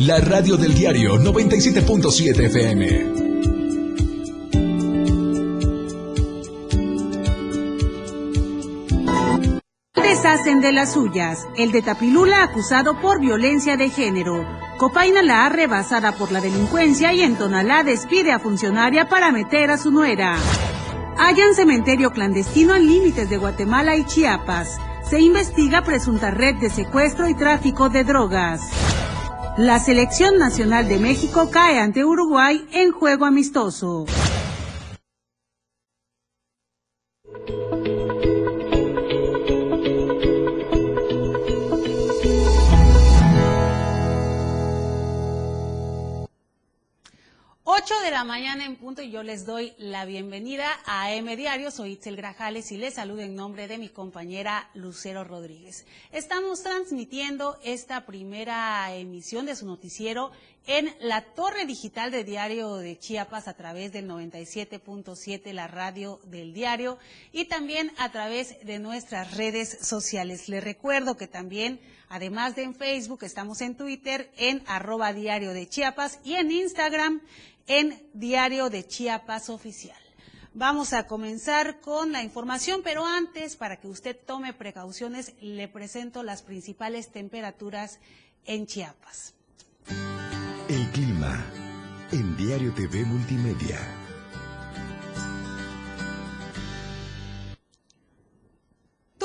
la radio del diario 97.7 FM. hacen de las suyas. El de Tapilula acusado por violencia de género. Copainalá rebasada por la delincuencia y en Tonalá despide a funcionaria para meter a su nuera. Hallan cementerio clandestino en límites de Guatemala y Chiapas. Se investiga presunta red de secuestro y tráfico de drogas. La selección nacional de México cae ante Uruguay en juego amistoso. Mañana en punto y yo les doy la bienvenida a M Diario. Soy Itzel Grajales y les saludo en nombre de mi compañera Lucero Rodríguez. Estamos transmitiendo esta primera emisión de su noticiero en la torre digital de Diario de Chiapas a través del 97.7, la radio del diario, y también a través de nuestras redes sociales. Les recuerdo que también, además de en Facebook, estamos en Twitter, en arroba diario de Chiapas y en Instagram en Diario de Chiapas Oficial. Vamos a comenzar con la información, pero antes, para que usted tome precauciones, le presento las principales temperaturas en Chiapas. El clima en Diario TV Multimedia.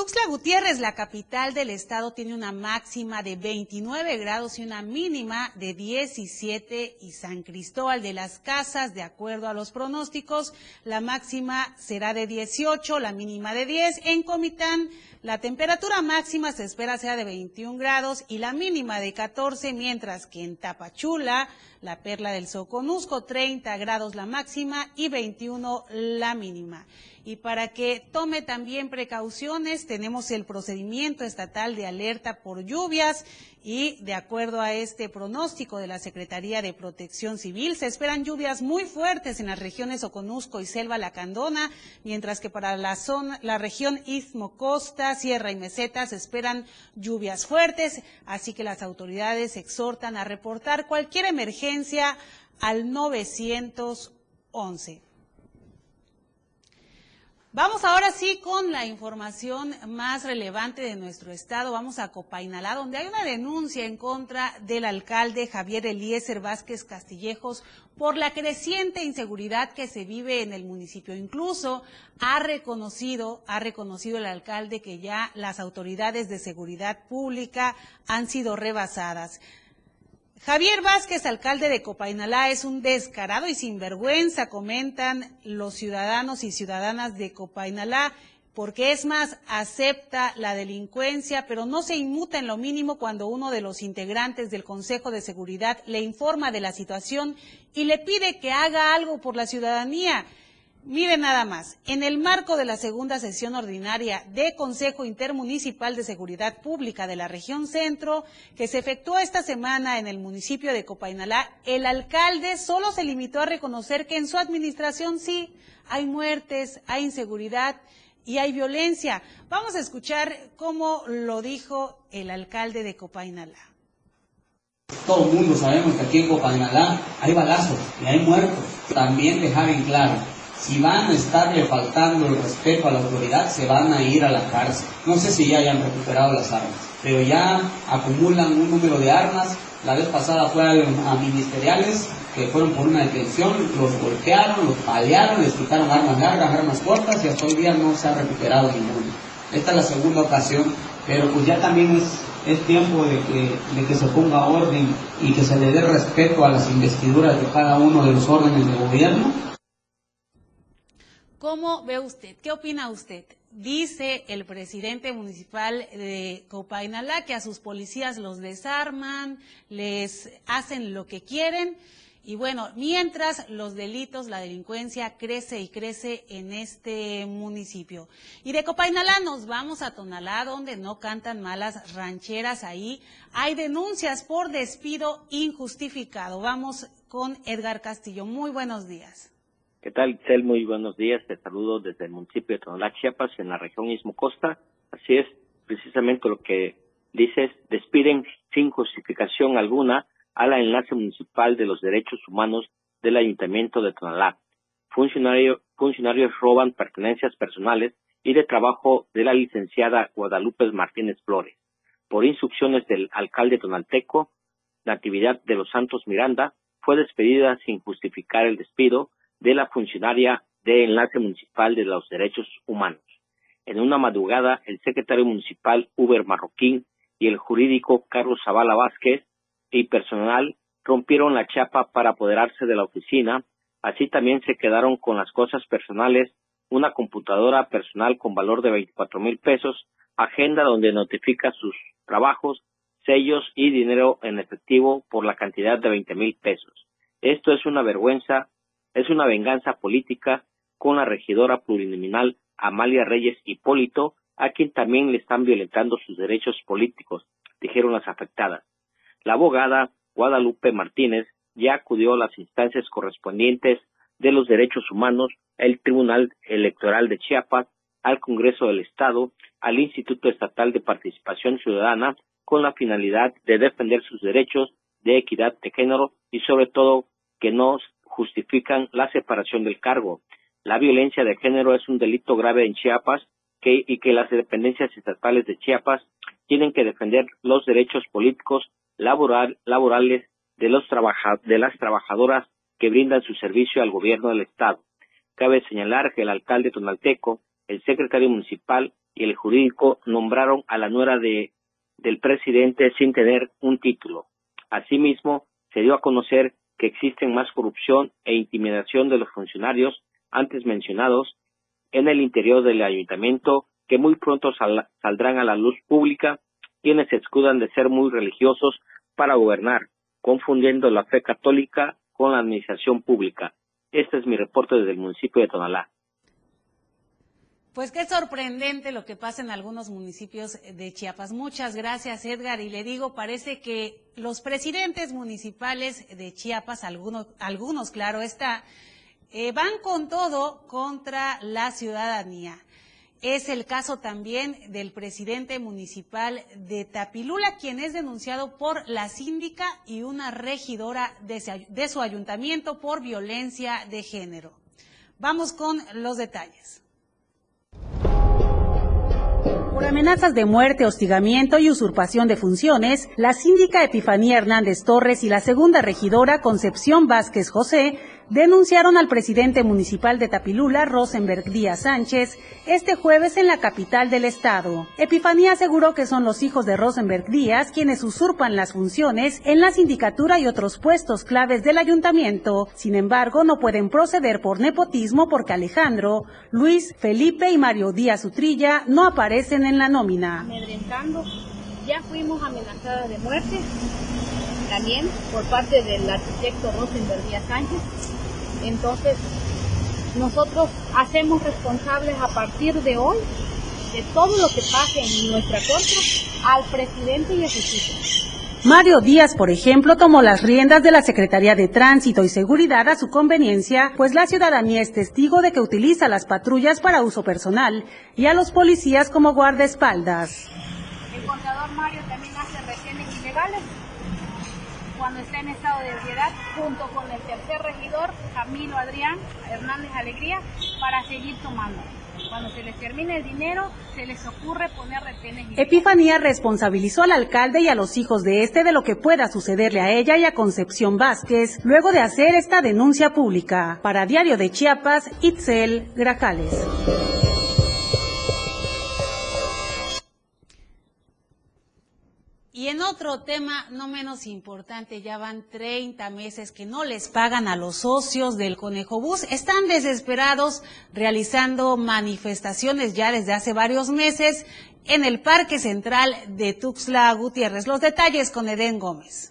Tuxtla Gutiérrez, la capital del estado, tiene una máxima de 29 grados y una mínima de 17 y San Cristóbal de las Casas, de acuerdo a los pronósticos, la máxima será de 18, la mínima de 10. En Comitán, la temperatura máxima se espera sea de 21 grados y la mínima de 14, mientras que en Tapachula, la perla del Soconusco, 30 grados la máxima y 21 la mínima. Y para que tome también precauciones, tenemos el procedimiento estatal de alerta por lluvias y de acuerdo a este pronóstico de la Secretaría de Protección Civil, se esperan lluvias muy fuertes en las regiones Oconusco y Selva Lacandona, mientras que para la zona, la región Istmo Costa, Sierra y Meseta se esperan lluvias fuertes, así que las autoridades exhortan a reportar cualquier emergencia al 911. Vamos ahora sí con la información más relevante de nuestro estado. Vamos a Copainalá, donde hay una denuncia en contra del alcalde Javier Eliezer Vázquez Castillejos por la creciente inseguridad que se vive en el municipio. Incluso ha reconocido, ha reconocido el alcalde que ya las autoridades de seguridad pública han sido rebasadas. Javier Vázquez, alcalde de Copainalá, es un descarado y sinvergüenza, comentan los ciudadanos y ciudadanas de Copainalá, porque es más, acepta la delincuencia, pero no se inmuta en lo mínimo cuando uno de los integrantes del Consejo de Seguridad le informa de la situación y le pide que haga algo por la ciudadanía. Mire nada más, en el marco de la segunda sesión ordinaria de Consejo Intermunicipal de Seguridad Pública de la región centro, que se efectuó esta semana en el municipio de Copainalá, el alcalde solo se limitó a reconocer que en su administración sí hay muertes, hay inseguridad y hay violencia. Vamos a escuchar cómo lo dijo el alcalde de Copainalá. Todo el mundo sabemos que aquí en Copainalá hay balazos y hay muertos. También dejar en claro si van a estarle faltando el respeto a la autoridad, se van a ir a la cárcel. No sé si ya hayan recuperado las armas, pero ya acumulan un número de armas. La vez pasada fueron a ministeriales que fueron por una detención, los golpearon, los palearon, les quitaron armas largas, armas cortas y hasta hoy día no se ha recuperado ninguna. Esta es la segunda ocasión, pero pues ya también es, es tiempo de que, de que se ponga orden y que se le dé respeto a las investiduras de cada uno de los órdenes de gobierno ¿Cómo ve usted? ¿Qué opina usted? Dice el presidente municipal de Copainalá que a sus policías los desarman, les hacen lo que quieren. Y bueno, mientras los delitos, la delincuencia crece y crece en este municipio. Y de Copainalá nos vamos a Tonalá, donde no cantan malas rancheras. Ahí hay denuncias por despido injustificado. Vamos con Edgar Castillo. Muy buenos días. ¿Qué tal, Itzel? Muy buenos días. Te saludo desde el municipio de Tonalá, Chiapas, en la región Istmo Costa. Así es, precisamente lo que dices, despiden sin justificación alguna a la enlace municipal de los derechos humanos del Ayuntamiento de Tonalá. funcionarios roban pertenencias personales y de trabajo de la licenciada Guadalupe Martínez Flores. Por instrucciones del alcalde tonalteco, Natividad de los Santos Miranda fue despedida sin justificar el despido de la funcionaria de Enlace Municipal de los Derechos Humanos. En una madrugada, el secretario municipal Uber Marroquín y el jurídico Carlos Zavala Vázquez y personal rompieron la chapa para apoderarse de la oficina, así también se quedaron con las cosas personales, una computadora personal con valor de 24 mil pesos, agenda donde notifica sus trabajos, sellos y dinero en efectivo por la cantidad de 20 mil pesos. Esto es una vergüenza, es una venganza política con la regidora plurinominal Amalia Reyes Hipólito, a quien también le están violentando sus derechos políticos, dijeron las afectadas. La abogada Guadalupe Martínez ya acudió a las instancias correspondientes de los derechos humanos, el Tribunal Electoral de Chiapas, al Congreso del Estado, al Instituto Estatal de Participación Ciudadana, con la finalidad de defender sus derechos de equidad de género y sobre todo que no justifican la separación del cargo. La violencia de género es un delito grave en Chiapas y que las dependencias estatales de Chiapas tienen que defender los derechos políticos, laboral, laborales de, los las trabajadoras que brindan su servicio al gobierno del Estado. Cabe señalar que el alcalde tonalteco, el secretario municipal y el jurídico nombraron a la nuera de, del presidente sin tener un título. Asimismo, se dio a conocer que existen más corrupción e intimidación de los funcionarios antes mencionados en el interior del ayuntamiento que muy pronto saldrán a la luz pública quienes se escudan de ser muy religiosos para gobernar, confundiendo la fe católica con la administración pública. Este es mi reporte desde el municipio de Tonalá. Pues qué sorprendente lo que pasa en algunos municipios de Chiapas. Muchas gracias, Edgar. Y le digo, parece que los presidentes municipales de Chiapas, algunos, algunos claro está, eh, van con todo contra la ciudadanía. Es el caso también del presidente municipal de Tapilula, quien es denunciado por la síndica y una regidora de su ayuntamiento por violencia de género. Vamos con los detalles. Por amenazas de muerte, hostigamiento y usurpación de funciones, la síndica Epifanía Hernández Torres y la segunda regidora Concepción Vázquez José denunciaron al presidente municipal de Tapilula, Rosenberg Díaz Sánchez, este jueves en la capital del estado. Epifanía aseguró que son los hijos de Rosenberg Díaz quienes usurpan las funciones en la sindicatura y otros puestos claves del ayuntamiento. Sin embargo, no pueden proceder por nepotismo porque Alejandro, Luis, Felipe y Mario Díaz Utrilla no aparecen en la nómina. Ya fuimos amenazadas de muerte también por parte del arquitecto Rosenberg Díaz Sánchez entonces, nosotros hacemos responsables a partir de hoy de todo lo que pase en nuestra contra al presidente y a sus hijos. Mario Díaz, por ejemplo, tomó las riendas de la Secretaría de Tránsito y Seguridad a su conveniencia, pues la ciudadanía es testigo de que utiliza las patrullas para uso personal y a los policías como guardaespaldas. El contador Mario también hace retenes ilegales cuando está en estado de ebriedad, junto con el tercer regidor, Camilo Adrián Hernández Alegría, para seguir tomando. Cuando se les termine el dinero, se les ocurre poner retenes. Epifanía responsabilizó al alcalde y a los hijos de este de lo que pueda sucederle a ella y a Concepción Vázquez luego de hacer esta denuncia pública. Para Diario de Chiapas, Itzel Grajales. Y en otro tema no menos importante, ya van 30 meses que no les pagan a los socios del Conejo Bus. Están desesperados realizando manifestaciones ya desde hace varios meses en el Parque Central de Tuxtla Gutiérrez. Los detalles con Edén Gómez.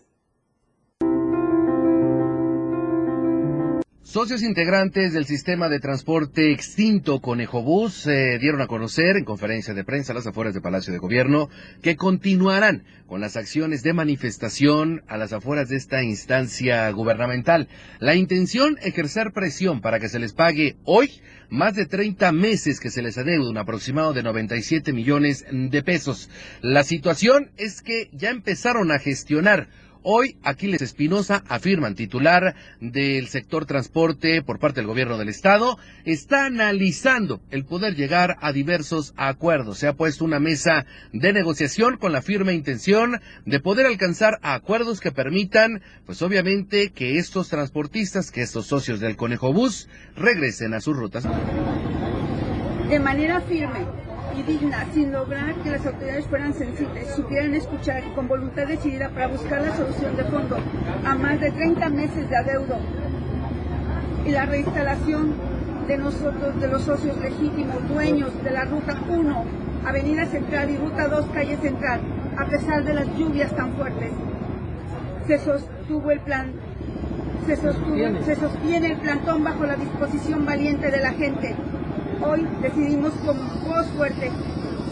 Socios integrantes del sistema de transporte extinto Conejobús eh, dieron a conocer en conferencia de prensa a las afueras del Palacio de Gobierno que continuarán con las acciones de manifestación a las afueras de esta instancia gubernamental. La intención, ejercer presión para que se les pague hoy más de 30 meses que se les adeuda, un aproximado de 97 millones de pesos. La situación es que ya empezaron a gestionar Hoy, Aquiles Espinosa, afirman titular del sector transporte por parte del gobierno del estado, está analizando el poder llegar a diversos acuerdos. Se ha puesto una mesa de negociación con la firme intención de poder alcanzar acuerdos que permitan, pues obviamente, que estos transportistas, que estos socios del Conejo Bus, regresen a sus rutas. De manera firme y digna, sin lograr que las autoridades fueran sensibles, supieran escuchar y con voluntad decidida para buscar la solución de fondo a más de 30 meses de adeudo y la reinstalación de nosotros, de los socios legítimos, dueños de la Ruta 1, Avenida Central y Ruta 2, Calle Central, a pesar de las lluvias tan fuertes. Se sostuvo el plan, se sostiene el plantón bajo la disposición valiente de la gente, hoy decidimos con voz fuerte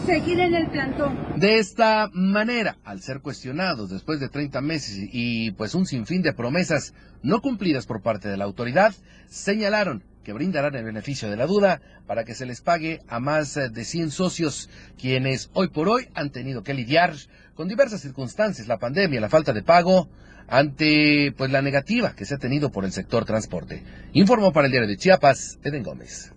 seguir en el plantón. De esta manera, al ser cuestionados después de 30 meses y pues un sinfín de promesas no cumplidas por parte de la autoridad, señalaron que brindarán el beneficio de la duda para que se les pague a más de 100 socios, quienes hoy por hoy han tenido que lidiar con diversas circunstancias, la pandemia, la falta de pago, ante pues la negativa que se ha tenido por el sector transporte. Informó para el diario de Chiapas, Eden Gómez.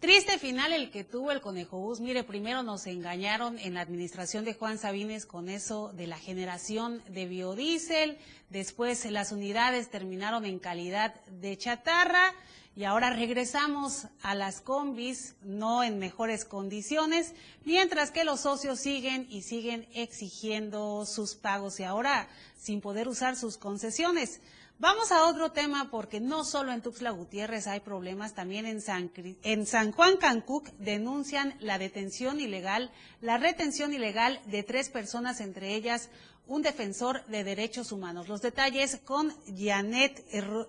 Triste final el que tuvo el Conejo Bus. Mire, primero nos engañaron en la administración de Juan Sabines con eso de la generación de biodiesel. Después las unidades terminaron en calidad de chatarra y ahora regresamos a las combis, no en mejores condiciones, mientras que los socios siguen y siguen exigiendo sus pagos y ahora sin poder usar sus concesiones. Vamos a otro tema porque no solo en Tuxtla Gutiérrez hay problemas, también en San, en San Juan Cancuc denuncian la detención ilegal, la retención ilegal de tres personas, entre ellas un defensor de derechos humanos. Los detalles con Janet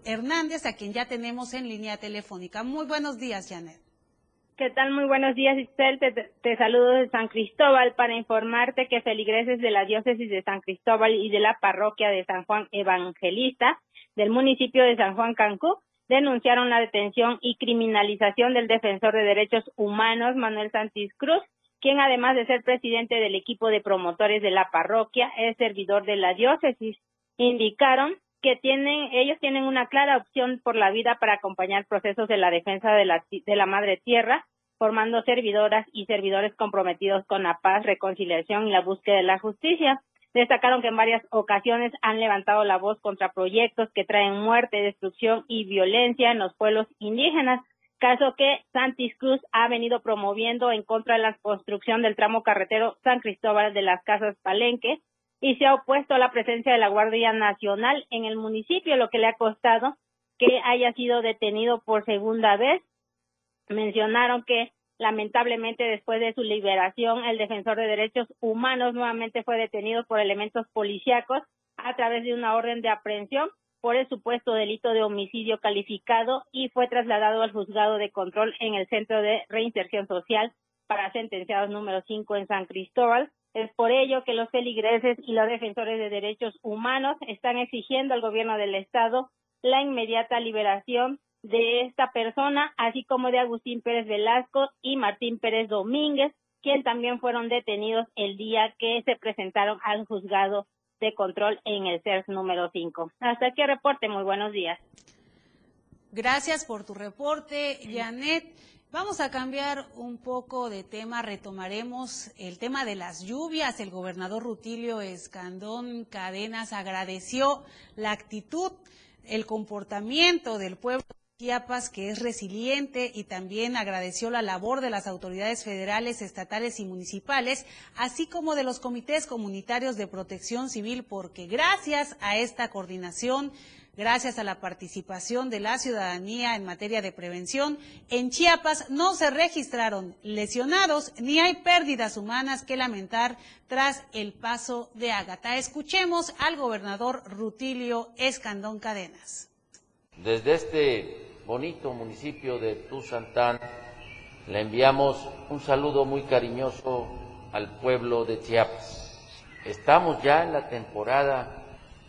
Hernández, a quien ya tenemos en línea telefónica. Muy buenos días, Janet. ¿Qué tal? Muy buenos días, Isabel. Te, te, saludo de San Cristóbal para informarte que feligreses de la diócesis de San Cristóbal y de la parroquia de San Juan Evangelista del municipio de San Juan Cancún denunciaron la detención y criminalización del defensor de derechos humanos Manuel Santis Cruz, quien además de ser presidente del equipo de promotores de la parroquia es servidor de la diócesis. Indicaron que tienen ellos tienen una clara opción por la vida para acompañar procesos de la defensa de la, de la madre tierra, formando servidoras y servidores comprometidos con la paz, reconciliación y la búsqueda de la justicia. Destacaron que en varias ocasiones han levantado la voz contra proyectos que traen muerte, destrucción y violencia en los pueblos indígenas, caso que Santis Cruz ha venido promoviendo en contra de la construcción del tramo carretero San Cristóbal de las Casas Palenque y se ha opuesto a la presencia de la Guardia Nacional en el municipio, lo que le ha costado que haya sido detenido por segunda vez. Mencionaron que Lamentablemente, después de su liberación, el defensor de derechos humanos nuevamente fue detenido por elementos policíacos a través de una orden de aprehensión por el supuesto delito de homicidio calificado y fue trasladado al juzgado de control en el Centro de Reinserción Social para sentenciados número 5 en San Cristóbal. Es por ello que los feligreses y los defensores de derechos humanos están exigiendo al gobierno del Estado la inmediata liberación de esta persona, así como de Agustín Pérez Velasco y Martín Pérez Domínguez, quien también fueron detenidos el día que se presentaron al juzgado de control en el CERS número 5. Hasta aquí reporte, muy buenos días. Gracias por tu reporte, Janet. Vamos a cambiar un poco de tema, retomaremos el tema de las lluvias. El gobernador Rutilio Escandón Cadenas agradeció la actitud, el comportamiento del pueblo Chiapas, que es resiliente y también agradeció la labor de las autoridades federales, estatales y municipales, así como de los comités comunitarios de protección civil, porque gracias a esta coordinación, gracias a la participación de la ciudadanía en materia de prevención, en Chiapas no se registraron lesionados ni hay pérdidas humanas que lamentar tras el paso de Ágata. Escuchemos al gobernador Rutilio Escandón Cadenas. Desde este bonito municipio de Tuzantán, le enviamos un saludo muy cariñoso al pueblo de Chiapas. Estamos ya en la temporada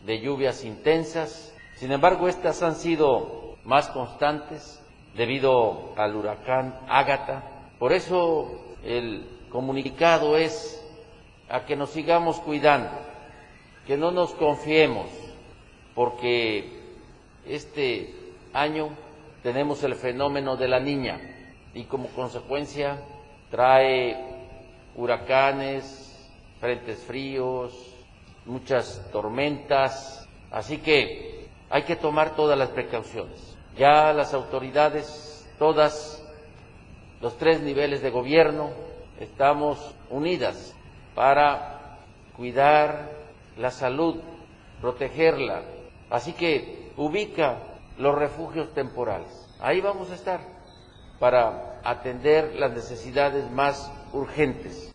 de lluvias intensas, sin embargo estas han sido más constantes debido al huracán Ágata. Por eso el comunicado es a que nos sigamos cuidando, que no nos confiemos, porque este año tenemos el fenómeno de la niña y como consecuencia trae huracanes, frentes fríos, muchas tormentas, así que hay que tomar todas las precauciones. Ya las autoridades, todas, los tres niveles de gobierno, estamos unidas para cuidar la salud, protegerla. Así que ubica los refugios temporales. Ahí vamos a estar para atender las necesidades más urgentes.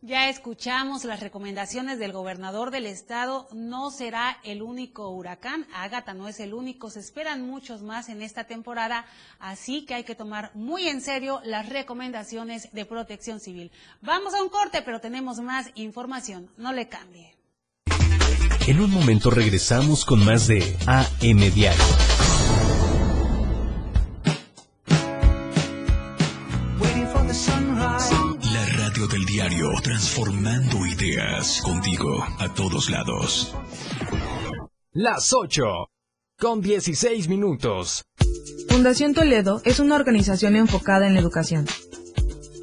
Ya escuchamos las recomendaciones del gobernador del estado. No será el único huracán. Ágata no es el único. Se esperan muchos más en esta temporada. Así que hay que tomar muy en serio las recomendaciones de protección civil. Vamos a un corte, pero tenemos más información. No le cambie. En un momento regresamos con más de AM Diario. La radio del diario, transformando ideas contigo a todos lados. Las 8, con 16 minutos. Fundación Toledo es una organización enfocada en la educación.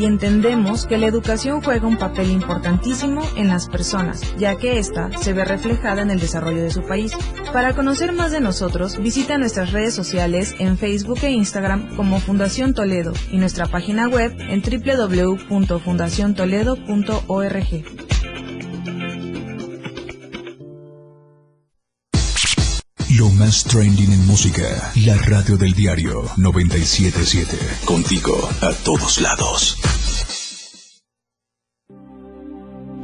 y entendemos que la educación juega un papel importantísimo en las personas, ya que ésta se ve reflejada en el desarrollo de su país. Para conocer más de nosotros, visita nuestras redes sociales en Facebook e Instagram como Fundación Toledo y nuestra página web en www.fundaciontoledo.org. Lo más trending en música. La radio del diario 977. Contigo a todos lados.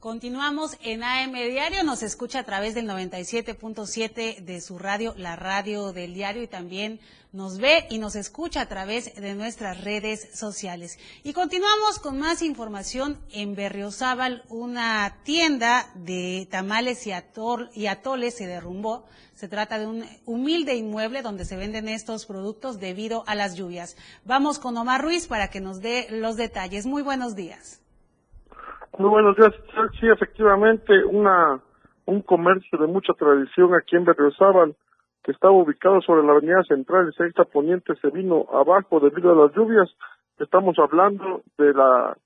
Continuamos en AM Diario, nos escucha a través del 97.7 de su radio, la radio del diario, y también nos ve y nos escucha a través de nuestras redes sociales. Y continuamos con más información en Berriozábal, una tienda de tamales y, atol, y atoles se derrumbó. Se trata de un humilde inmueble donde se venden estos productos debido a las lluvias. Vamos con Omar Ruiz para que nos dé los detalles. Muy buenos días. Muy buenos días. Sí, efectivamente, una un comercio de mucha tradición aquí en Berriozábal, que estaba ubicado sobre la avenida central y sexta poniente, se vino abajo debido a las lluvias. Estamos hablando de la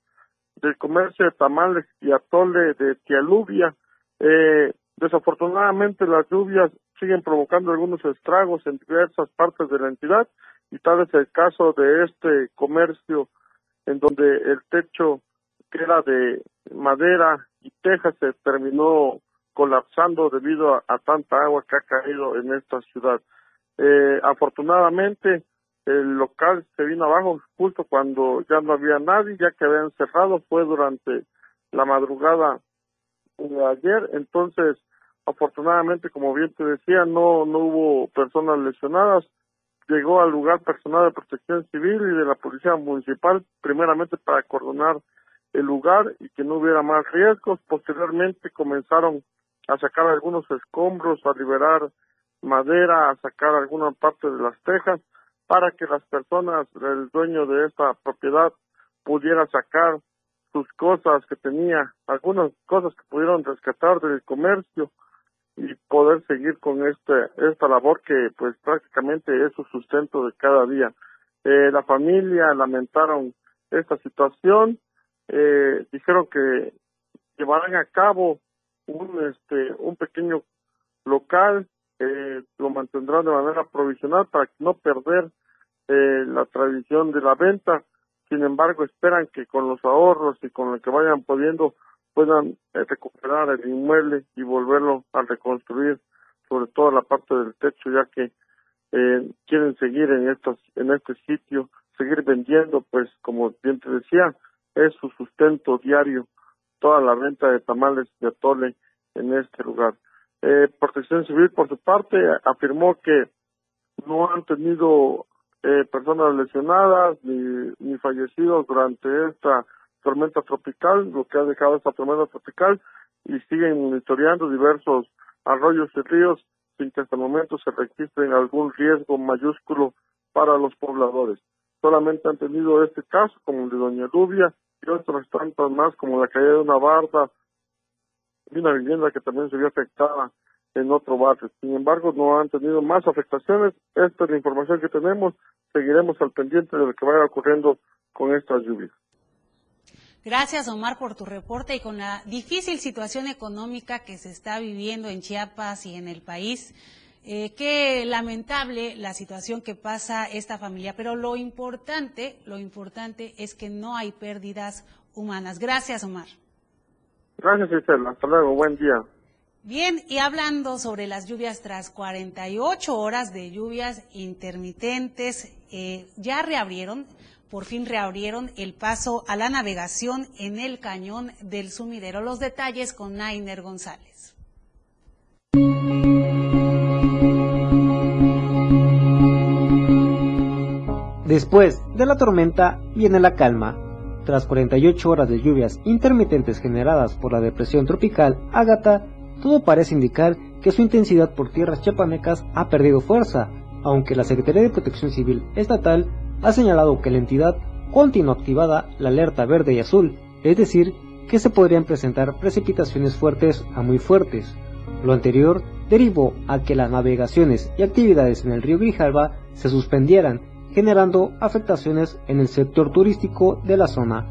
del comercio de tamales y atole de Tialuvia. Eh, desafortunadamente las lluvias siguen provocando algunos estragos en diversas partes de la entidad y tal es el caso de este comercio en donde el techo que era de madera y tejas se terminó colapsando debido a, tanta agua que ha caído en esta ciudad. Eh, afortunadamente, el local se vino abajo justo cuando ya no había nadie, ya que habían cerrado, fue durante la madrugada de ayer, entonces afortunadamente, como bien te decía, no, no hubo personas lesionadas, llegó al lugar personal de protección civil y de la policía municipal, primeramente para acordonar el lugar y que no hubiera más riesgos, posteriormente comenzaron a sacar algunos escombros, a liberar madera, a sacar alguna parte de las tejas, para que las personas, el dueño de esta propiedad, pudiera sacar sus cosas que tenía, algunas cosas que pudieron rescatar del comercio y poder seguir con este esta labor que pues prácticamente es su sustento de cada día. Eh, la familia lamentaron esta situación, eh, dijeron que llevarán a cabo un este un pequeño local eh, lo mantendrán de manera provisional para no perder eh, la tradición de la venta. Sin embargo, esperan que con los ahorros y con lo que vayan pudiendo puedan eh, recuperar el inmueble y volverlo a reconstruir, sobre todo la parte del techo, ya que eh, quieren seguir en estos, en este sitio, seguir vendiendo, pues como bien te decía, es su sustento diario, toda la venta de tamales de atole en este lugar. Eh, Protección Civil, por su parte, afirmó que no han tenido eh, personas lesionadas ni, ni fallecidos durante esta tormenta tropical, lo que ha dejado esta tormenta tropical, y siguen monitoreando diversos arroyos y ríos sin que hasta el momento se registren algún riesgo mayúsculo para los pobladores. Solamente han tenido este caso, como el de Doña Lluvia, y otras tantas más, como la caída de una barda y una vivienda que también se vio afectada en otro barrio. Sin embargo, no han tenido más afectaciones. Esta es la información que tenemos. Seguiremos al pendiente de lo que vaya ocurriendo con estas lluvias. Gracias, Omar, por tu reporte y con la difícil situación económica que se está viviendo en Chiapas y en el país. Eh, qué lamentable la situación que pasa esta familia, pero lo importante, lo importante es que no hay pérdidas humanas. Gracias, Omar. Gracias, Isabel. Hasta luego. Buen día. Bien, y hablando sobre las lluvias tras 48 horas de lluvias intermitentes, eh, ya reabrieron, por fin reabrieron el paso a la navegación en el cañón del sumidero. Los detalles con Nainer González. Después de la tormenta viene la calma. Tras 48 horas de lluvias intermitentes generadas por la depresión tropical Ágata, todo parece indicar que su intensidad por tierras chiapanecas ha perdido fuerza, aunque la Secretaría de Protección Civil Estatal ha señalado que la entidad continúa activada la alerta verde y azul, es decir, que se podrían presentar precipitaciones fuertes a muy fuertes. Lo anterior derivó a que las navegaciones y actividades en el río Grijalva se suspendieran, generando afectaciones en el sector turístico de la zona.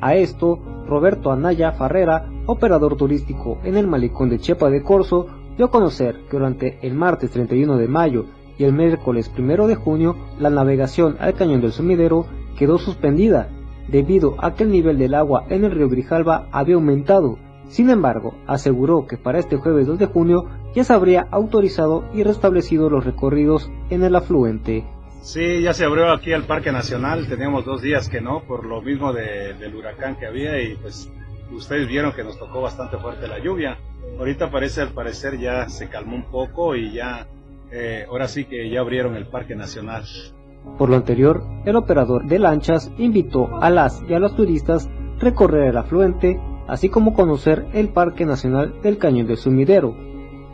A esto, Roberto Anaya Farrera, operador turístico en el malecón de Chepa de Corso, dio a conocer que durante el martes 31 de mayo y el miércoles 1 de junio la navegación al cañón del sumidero quedó suspendida debido a que el nivel del agua en el río Grijalva había aumentado. Sin embargo, aseguró que para este jueves 2 de junio ya se habría autorizado y restablecido los recorridos en el afluente. Sí, ya se abrió aquí al Parque Nacional, teníamos dos días que no, por lo mismo del huracán que había y pues ustedes vieron que nos tocó bastante fuerte la lluvia. Ahorita parece, al parecer ya se calmó un poco y ya, eh, ahora sí que ya abrieron el Parque Nacional. Por lo anterior, el operador de lanchas invitó a las y a los turistas a recorrer el afluente, así como conocer el Parque Nacional del Cañón del Sumidero.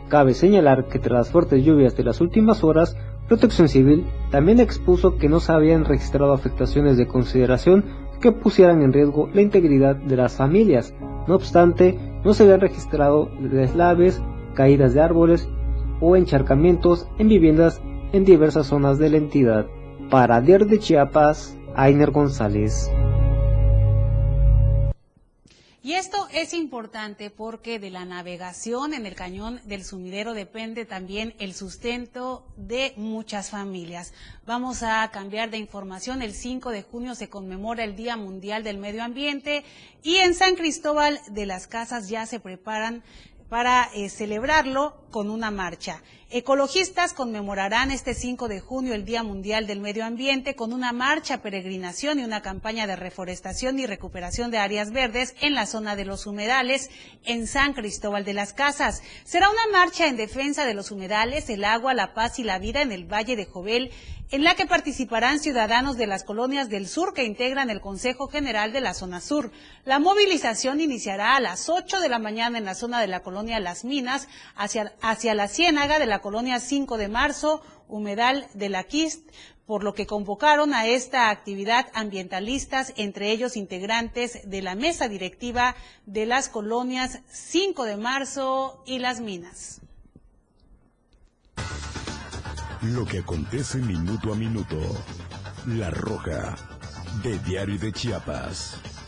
Cabe señalar que tras las fuertes lluvias de las últimas horas, Protección Civil también expuso que no se habían registrado afectaciones de consideración que pusieran en riesgo la integridad de las familias. No obstante, no se habían registrado deslaves, caídas de árboles o encharcamientos en viviendas en diversas zonas de la entidad. Para Diario de Chiapas, Ainer González. Y esto es importante porque de la navegación en el cañón del sumidero depende también el sustento de muchas familias. Vamos a cambiar de información. El 5 de junio se conmemora el Día Mundial del Medio Ambiente y en San Cristóbal de las Casas ya se preparan para eh, celebrarlo con una marcha. Ecologistas conmemorarán este 5 de junio el Día Mundial del Medio Ambiente con una marcha, peregrinación y una campaña de reforestación y recuperación de áreas verdes en la zona de los humedales en San Cristóbal de las Casas. Será una marcha en defensa de los humedales, el agua, la paz y la vida en el Valle de Jovel en la que participarán ciudadanos de las colonias del sur que integran el Consejo General de la Zona Sur. La movilización iniciará a las 8 de la mañana en la zona de la colonia Las Minas hacia, hacia la ciénaga de la colonia 5 de marzo, humedal de la Quist, por lo que convocaron a esta actividad ambientalistas, entre ellos integrantes de la mesa directiva de las colonias 5 de marzo y Las Minas. Lo que acontece minuto a minuto. La Roja, de Diario de Chiapas.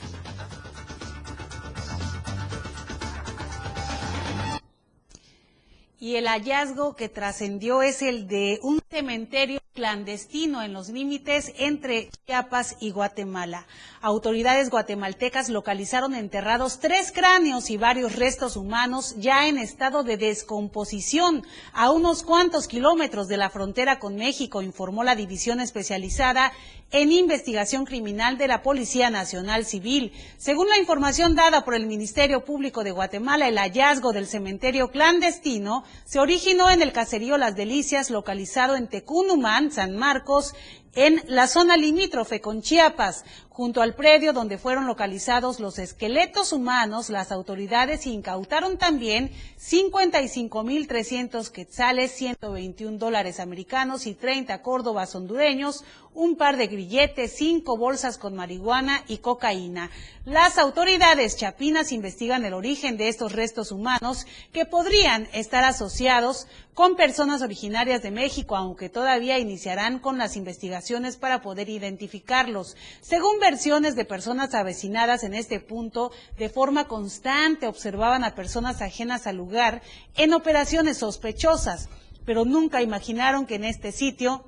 Y el hallazgo que trascendió es el de un cementerio clandestino en los límites entre Chiapas y Guatemala. Autoridades guatemaltecas localizaron enterrados tres cráneos y varios restos humanos ya en estado de descomposición a unos cuantos kilómetros de la frontera con México, informó la división especializada en investigación criminal de la Policía Nacional Civil. Según la información dada por el Ministerio Público de Guatemala, el hallazgo del cementerio clandestino se originó en el caserío Las Delicias, localizado en Tecunumán, San Marcos, en la zona limítrofe con Chiapas. Junto al predio donde fueron localizados los esqueletos humanos, las autoridades incautaron también 55.300 quetzales, 121 dólares americanos y 30 córdobas hondureños, un par de grilletes, cinco bolsas con marihuana y cocaína. Las autoridades chapinas investigan el origen de estos restos humanos que podrían estar asociados con personas originarias de México, aunque todavía iniciarán con las investigaciones para poder identificarlos. Según versiones de personas avecinadas en este punto, de forma constante observaban a personas ajenas al lugar en operaciones sospechosas, pero nunca imaginaron que en este sitio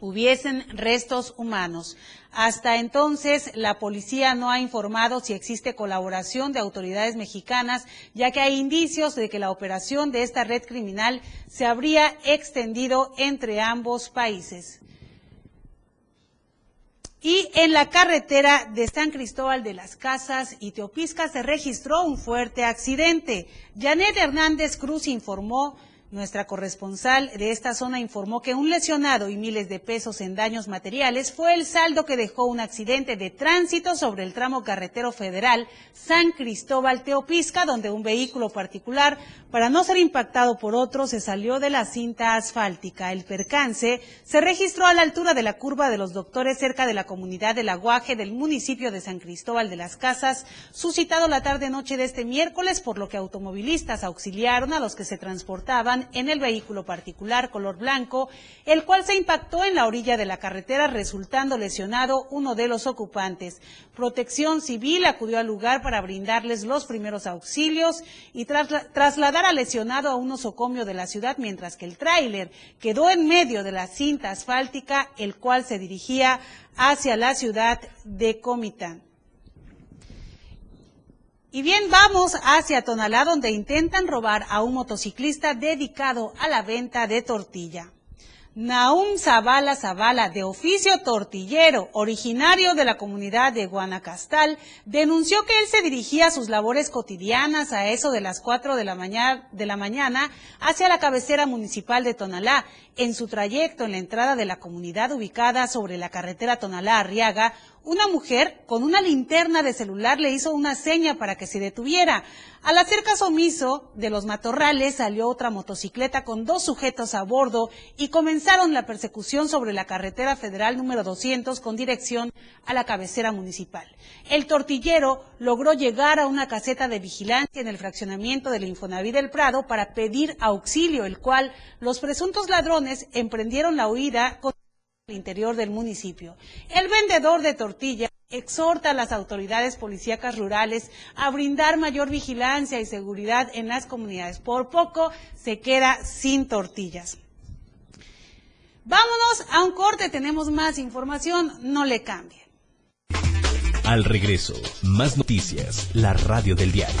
hubiesen restos humanos. Hasta entonces, la policía no ha informado si existe colaboración de autoridades mexicanas, ya que hay indicios de que la operación de esta red criminal se habría extendido entre ambos países. Y en la carretera de San Cristóbal de las Casas y Teopisca se registró un fuerte accidente. Janet Hernández Cruz informó nuestra corresponsal de esta zona informó que un lesionado y miles de pesos en daños materiales fue el saldo que dejó un accidente de tránsito sobre el tramo carretero federal San Cristóbal Teopisca, donde un vehículo particular, para no ser impactado por otro, se salió de la cinta asfáltica. El percance se registró a la altura de la curva de los doctores cerca de la comunidad del Aguaje del municipio de San Cristóbal de las Casas, suscitado la tarde-noche de este miércoles, por lo que automovilistas auxiliaron a los que se transportaban en el vehículo particular color blanco, el cual se impactó en la orilla de la carretera resultando lesionado uno de los ocupantes. Protección Civil acudió al lugar para brindarles los primeros auxilios y trasladar al lesionado a un nosocomio de la ciudad, mientras que el tráiler quedó en medio de la cinta asfáltica, el cual se dirigía hacia la ciudad de Comitán. Y bien, vamos hacia Tonalá, donde intentan robar a un motociclista dedicado a la venta de tortilla. Naum Zavala Zavala, de oficio tortillero, originario de la comunidad de Guanacastal, denunció que él se dirigía a sus labores cotidianas a eso de las 4 de la, mañana, de la mañana hacia la cabecera municipal de Tonalá. En su trayecto en la entrada de la comunidad ubicada sobre la carretera Tonalá-Arriaga, una mujer con una linterna de celular le hizo una seña para que se detuviera. Al hacer caso omiso de los matorrales salió otra motocicleta con dos sujetos a bordo y comenzaron la persecución sobre la carretera federal número 200 con dirección a la cabecera municipal. El tortillero logró llegar a una caseta de vigilancia en el fraccionamiento del Infonaví del Prado para pedir auxilio, el cual los presuntos ladrones emprendieron la huida con interior del municipio. El vendedor de tortilla exhorta a las autoridades policíacas rurales a brindar mayor vigilancia y seguridad en las comunidades. Por poco se queda sin tortillas. Vámonos a un corte, tenemos más información, no le cambie. Al regreso, más noticias, la radio del diario.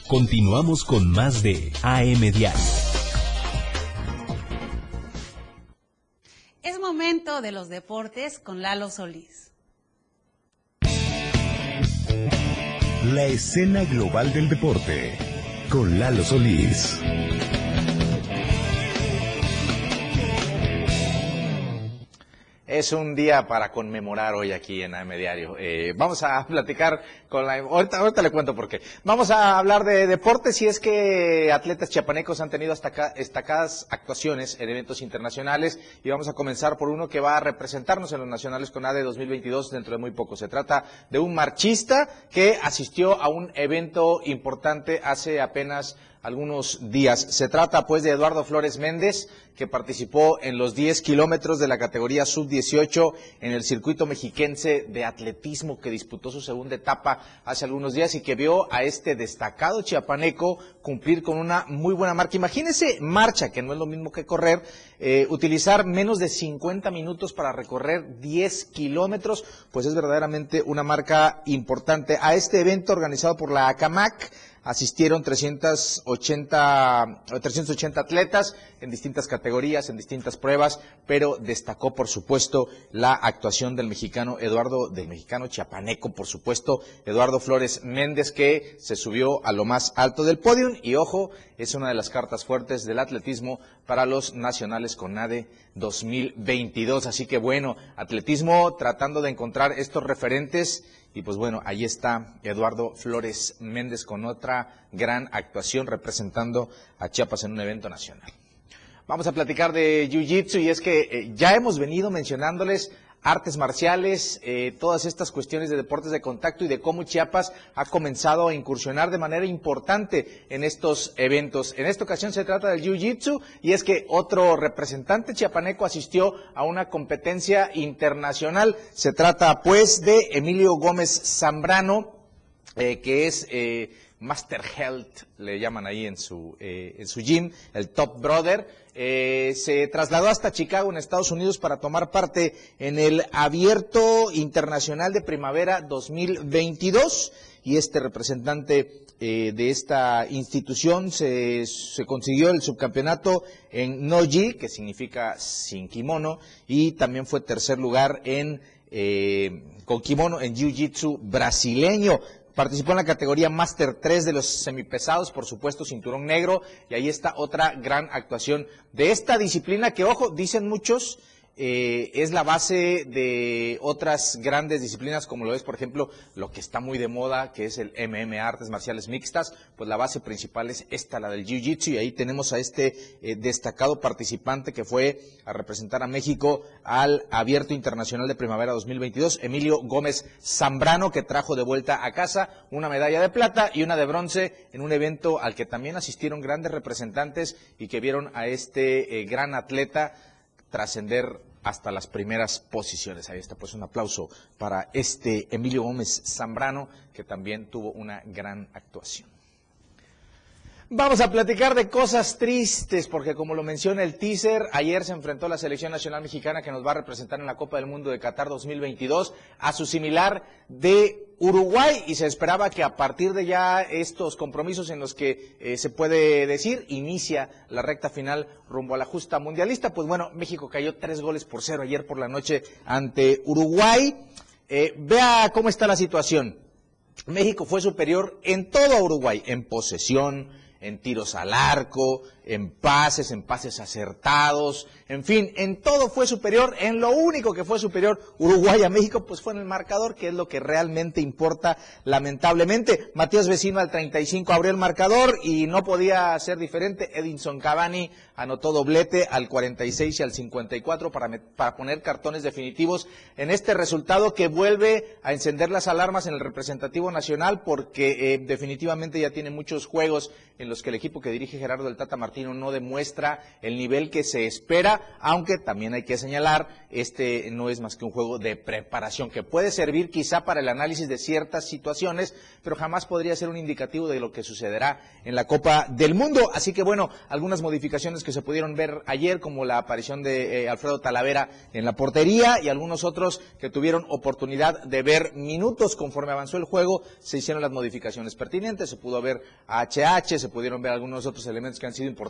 Continuamos con más de AM Diario. Es momento de los deportes con Lalo Solís. La escena global del deporte con Lalo Solís. Es un día para conmemorar hoy aquí en AM Diario. Eh, vamos a platicar con la... Ahorita, le cuento por qué. Vamos a hablar de deportes y es que atletas chiapanecos han tenido hasta destacadas actuaciones en eventos internacionales y vamos a comenzar por uno que va a representarnos en los nacionales con ADE 2022 dentro de muy poco. Se trata de un marchista que asistió a un evento importante hace apenas algunos días. Se trata pues de Eduardo Flores Méndez, que participó en los 10 kilómetros de la categoría sub-18 en el circuito mexiquense de atletismo que disputó su segunda etapa hace algunos días y que vio a este destacado chiapaneco cumplir con una muy buena marca. Imagínese marcha, que no es lo mismo que correr, eh, utilizar menos de 50 minutos para recorrer 10 kilómetros, pues es verdaderamente una marca importante. A este evento organizado por la ACAMAC, asistieron 380, 380 atletas en distintas categorías, en distintas pruebas, pero destacó, por supuesto, la actuación del mexicano Eduardo, del mexicano chiapaneco, por supuesto, Eduardo Flores Méndez, que se subió a lo más alto del podio. Y ojo, es una de las cartas fuertes del atletismo para los nacionales CONADE 2022. Así que bueno, atletismo tratando de encontrar estos referentes y pues bueno, ahí está Eduardo Flores Méndez con otra gran actuación representando a Chiapas en un evento nacional. Vamos a platicar de Jiu-Jitsu y es que eh, ya hemos venido mencionándoles artes marciales, eh, todas estas cuestiones de deportes de contacto y de cómo Chiapas ha comenzado a incursionar de manera importante en estos eventos. En esta ocasión se trata del Jiu-Jitsu y es que otro representante chiapaneco asistió a una competencia internacional. Se trata pues de Emilio Gómez Zambrano, eh, que es... Eh, Master Health, le llaman ahí en su, en su gym, el Top Brother. Eh, se trasladó hasta Chicago, en Estados Unidos, para tomar parte en el Abierto Internacional de Primavera 2022. Y este representante eh, de esta institución se, consiguió el subcampeonato en Noji, que significa sin kimono, y también fue tercer lugar en eh, con kimono en Jiu-Jitsu brasileño. Participó en la categoría Master 3 de los semipesados, por supuesto, cinturón negro, y ahí está otra gran actuación de esta disciplina que, ojo, dicen muchos, eh, es la base de otras grandes disciplinas, como lo es, por ejemplo, lo que está muy de moda, que es el MMA, artes marciales mixtas, pues la base principal es esta, la del Jiu-Jitsu, y ahí tenemos a este eh, destacado participante que fue a representar a México al Abierto Internacional de Primavera 2022, Emilio Gómez Zambrano, que trajo de vuelta a casa una medalla de plata y una de bronce en un evento al que también asistieron grandes representantes y que vieron a este eh, gran atleta trascender hasta las primeras posiciones. Ahí está, pues un aplauso para este Emilio Gómez Zambrano, que también tuvo una gran actuación. Vamos a platicar de cosas tristes, porque como lo menciona el teaser, ayer se enfrentó la selección nacional mexicana que nos va a representar en la Copa del Mundo de Qatar 2022 a su similar de Uruguay y se esperaba que a partir de ya estos compromisos en los que eh, se puede decir inicia la recta final rumbo a la justa mundialista, pues bueno, México cayó tres goles por cero ayer por la noche ante Uruguay. Eh, vea cómo está la situación. México fue superior en todo Uruguay, en posesión, en tiros al arco, en pases, en pases acertados, en fin, en todo fue superior, en lo único que fue superior Uruguay a México, pues fue en el marcador, que es lo que realmente importa, lamentablemente. Matías Vecino al 35 abrió el marcador y no podía ser diferente. Edinson Cavani anotó doblete al 46 y al 54 para, para poner cartones definitivos en este resultado que vuelve a encender las alarmas en el representativo nacional porque eh, definitivamente ya tiene muchos juegos en los que el equipo que dirige Gerardo del Tata Martino no demuestra el nivel que se espera, aunque también hay que señalar, este no es más que un juego de preparación que puede servir quizá para el análisis de ciertas situaciones, pero jamás podría ser un indicativo de lo que sucederá en la Copa del Mundo. Así que bueno, algunas modificaciones que se pudieron ver ayer, como la aparición de eh, Alfredo Talavera en la portería y algunos otros que tuvieron oportunidad de ver minutos conforme avanzó el juego, se hicieron las modificaciones pertinentes, se pudo ver a HH, se pudieron ver algunos otros elementos que han sido importantes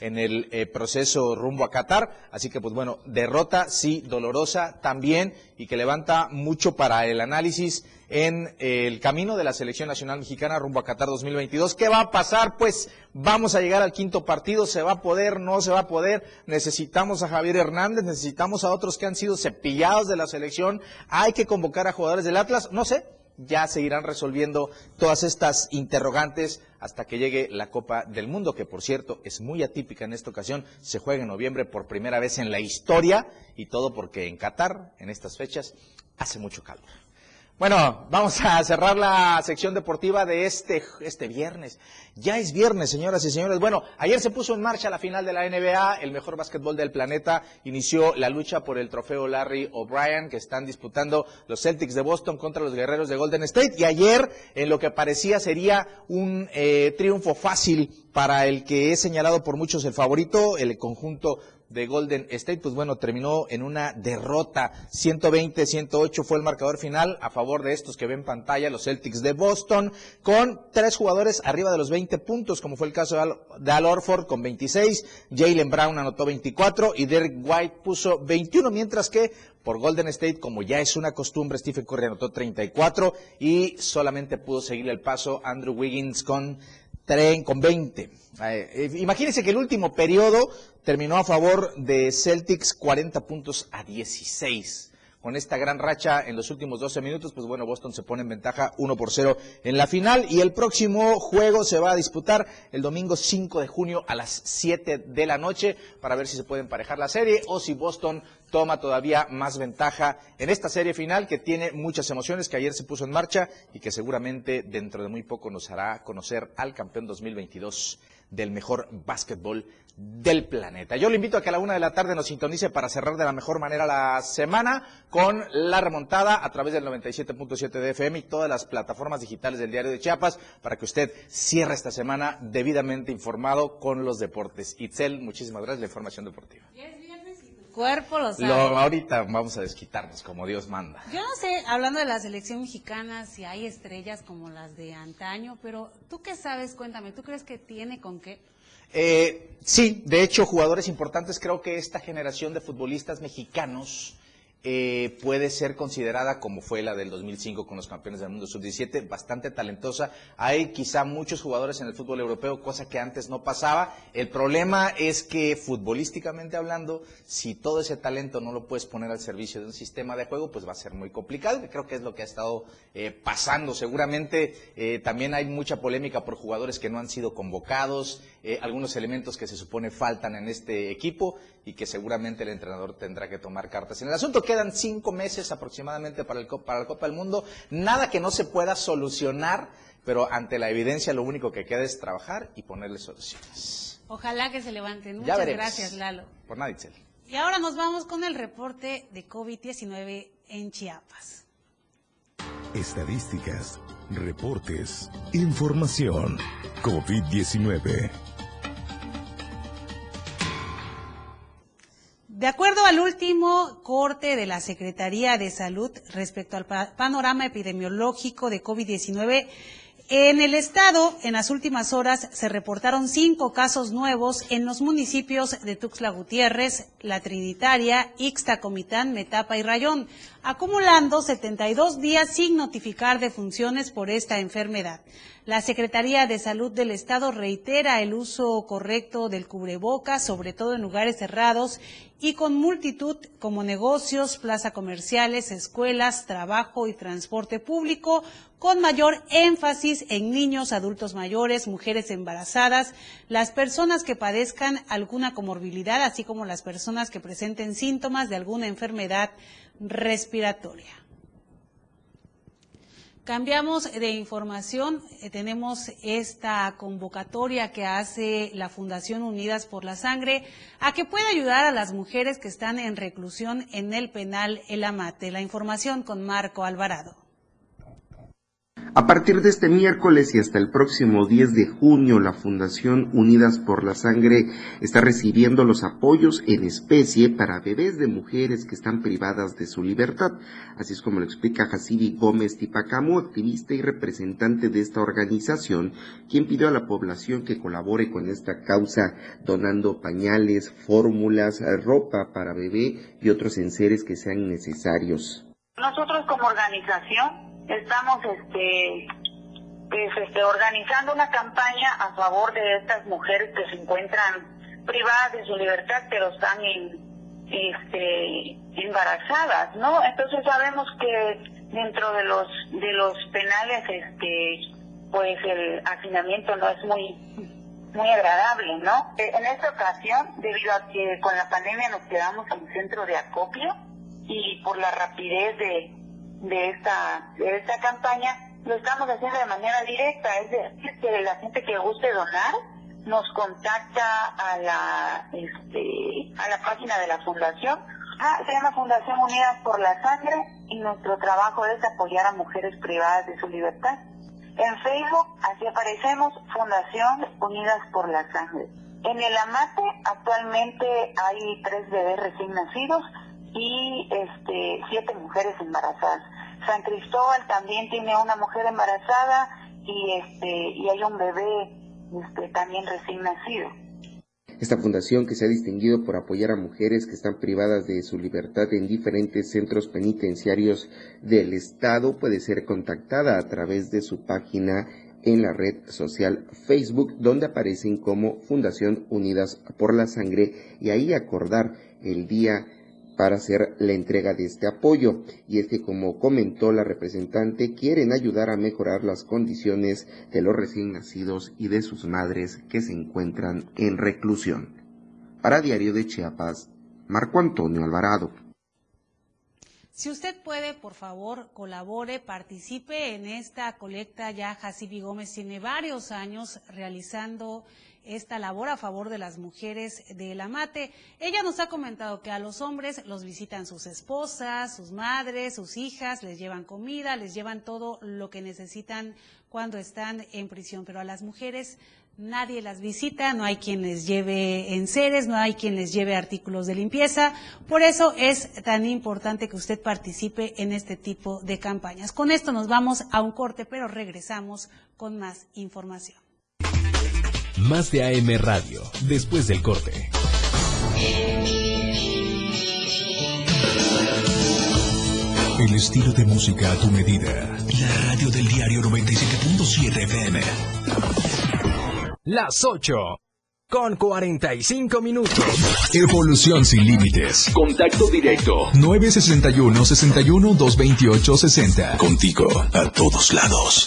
en el eh, proceso rumbo a Qatar. Así que, pues bueno, derrota sí, dolorosa también y que levanta mucho para el análisis en eh, el camino de la selección nacional mexicana rumbo a Qatar 2022. ¿Qué va a pasar? Pues vamos a llegar al quinto partido, se va a poder, no se va a poder. Necesitamos a Javier Hernández, necesitamos a otros que han sido cepillados de la selección. Hay que convocar a jugadores del Atlas, no sé, ya seguirán resolviendo todas estas interrogantes hasta que llegue la Copa del Mundo, que por cierto es muy atípica en esta ocasión, se juega en noviembre por primera vez en la historia y todo porque en Qatar, en estas fechas, hace mucho calor. Bueno, vamos a cerrar la sección deportiva de este, este viernes. Ya es viernes, señoras y señores. Bueno, ayer se puso en marcha la final de la NBA, el mejor básquetbol del planeta. Inició la lucha por el trofeo Larry O'Brien, que están disputando los Celtics de Boston contra los guerreros de Golden State. Y ayer, en lo que parecía sería un eh, triunfo fácil para el que es señalado por muchos el favorito, el conjunto de Golden State, pues bueno, terminó en una derrota. 120-108 fue el marcador final a favor de estos que ven pantalla, los Celtics de Boston, con tres jugadores arriba de los 20 puntos, como fue el caso de Al, Orford con 26, Jalen Brown anotó 24 y Derek White puso 21, mientras que por Golden State, como ya es una costumbre, Stephen Curry anotó 34 y solamente pudo seguir el paso Andrew Wiggins con con 20. Eh, imagínense que el último periodo terminó a favor de Celtics 40 puntos a 16 con esta gran racha en los últimos 12 minutos, pues bueno, Boston se pone en ventaja 1 por 0 en la final y el próximo juego se va a disputar el domingo 5 de junio a las 7 de la noche para ver si se puede emparejar la serie o si Boston toma todavía más ventaja en esta serie final que tiene muchas emociones que ayer se puso en marcha y que seguramente dentro de muy poco nos hará conocer al campeón 2022 del mejor básquetbol del planeta. Yo le invito a que a la una de la tarde nos sintonice para cerrar de la mejor manera la semana con la remontada a través del 97.7 de FM y todas las plataformas digitales del Diario de Chiapas para que usted cierre esta semana debidamente informado con los deportes. Itzel, muchísimas gracias la información deportiva. Cuerpo lo sabe. ahorita vamos a desquitarnos como Dios manda. Yo no sé, hablando de la selección mexicana, si hay estrellas como las de antaño, pero tú qué sabes, cuéntame, ¿tú crees que tiene con qué? Eh, sí, de hecho, jugadores importantes, creo que esta generación de futbolistas mexicanos eh, puede ser considerada como fue la del 2005 con los campeones del mundo sub-17, bastante talentosa. Hay quizá muchos jugadores en el fútbol europeo, cosa que antes no pasaba. El problema es que futbolísticamente hablando, si todo ese talento no lo puedes poner al servicio de un sistema de juego, pues va a ser muy complicado. Creo que es lo que ha estado eh, pasando. Seguramente eh, también hay mucha polémica por jugadores que no han sido convocados, algunos elementos que se supone faltan en este equipo y que seguramente el entrenador tendrá que tomar cartas en el asunto quedan cinco meses aproximadamente para, el, para la Copa del Mundo. Nada que no se pueda solucionar, pero ante la evidencia lo único que queda es trabajar y ponerle soluciones. Ojalá que se levanten. Muchas gracias, Lalo. Por nada, Itzel. Y ahora nos vamos con el reporte de COVID-19 en Chiapas. Estadísticas, reportes, información. COVID-19. De acuerdo al último corte de la Secretaría de Salud respecto al panorama epidemiológico de COVID-19, en el estado, en las últimas horas, se reportaron cinco casos nuevos en los municipios de Tuxtla Gutiérrez, La Trinitaria, Ixta, Comitán, Metapa y Rayón, acumulando 72 días sin notificar defunciones por esta enfermedad. La Secretaría de Salud del Estado reitera el uso correcto del cubrebocas, sobre todo en lugares cerrados y con multitud como negocios, plaza comerciales, escuelas, trabajo y transporte público, con mayor énfasis en niños, adultos mayores, mujeres embarazadas, las personas que padezcan alguna comorbilidad, así como las personas que presenten síntomas de alguna enfermedad respiratoria. Cambiamos de información. Eh, tenemos esta convocatoria que hace la Fundación Unidas por la Sangre a que pueda ayudar a las mujeres que están en reclusión en el penal El Amate. La información con Marco Alvarado. A partir de este miércoles y hasta el próximo 10 de junio, la Fundación Unidas por la Sangre está recibiendo los apoyos en especie para bebés de mujeres que están privadas de su libertad. Así es como lo explica Hasidi Gómez Tipacamo, activista y representante de esta organización, quien pidió a la población que colabore con esta causa donando pañales, fórmulas, ropa para bebé y otros enseres que sean necesarios. Nosotros como organización estamos este pues este organizando una campaña a favor de estas mujeres que se encuentran privadas de su libertad pero están en este embarazadas no entonces sabemos que dentro de los de los penales este pues el hacinamiento no es muy muy agradable no en esta ocasión debido a que con la pandemia nos quedamos en un centro de acopio y por la rapidez de de esta, de esta campaña lo estamos haciendo de manera directa, es decir, que la gente que guste donar nos contacta a la, este, a la página de la fundación. Ah, se llama Fundación Unidas por la Sangre y nuestro trabajo es apoyar a mujeres privadas de su libertad. En Facebook, así aparecemos, Fundación Unidas por la Sangre. En el Amate actualmente hay tres bebés recién nacidos y este, siete mujeres embarazadas. San Cristóbal también tiene una mujer embarazada y, este, y hay un bebé este, también recién nacido. Esta fundación, que se ha distinguido por apoyar a mujeres que están privadas de su libertad en diferentes centros penitenciarios del Estado, puede ser contactada a través de su página en la red social Facebook, donde aparecen como Fundación Unidas por la Sangre y ahí acordar el día para hacer la entrega de este apoyo. Y es que, como comentó la representante, quieren ayudar a mejorar las condiciones de los recién nacidos y de sus madres que se encuentran en reclusión. Para Diario de Chiapas, Marco Antonio Alvarado. Si usted puede, por favor, colabore, participe en esta colecta. Ya Jacibi Gómez tiene varios años realizando esta labor a favor de las mujeres de la mate. Ella nos ha comentado que a los hombres los visitan sus esposas, sus madres, sus hijas, les llevan comida, les llevan todo lo que necesitan cuando están en prisión, pero a las mujeres nadie las visita, no hay quien les lleve enseres, no hay quien les lleve artículos de limpieza. Por eso es tan importante que usted participe en este tipo de campañas. Con esto nos vamos a un corte, pero regresamos con más información. Más de AM Radio, después del corte. El estilo de música a tu medida. La radio del diario 97.7 FM. Las 8. Con 45 minutos. Evolución sin límites. Contacto directo. 961 61 228 60. Contigo a todos lados.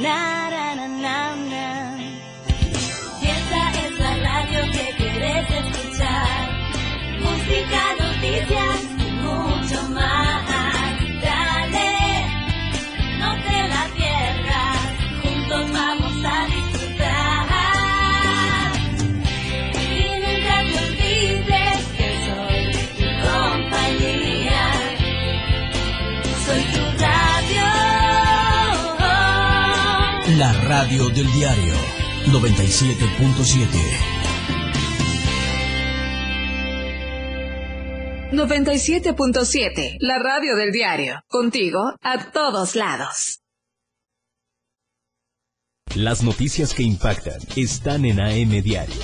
Y esta es la radio que quieres escuchar. Música, noticias, La radio del diario 97.7. 97.7, la radio del diario. Contigo a todos lados. Las noticias que impactan están en AM Diario.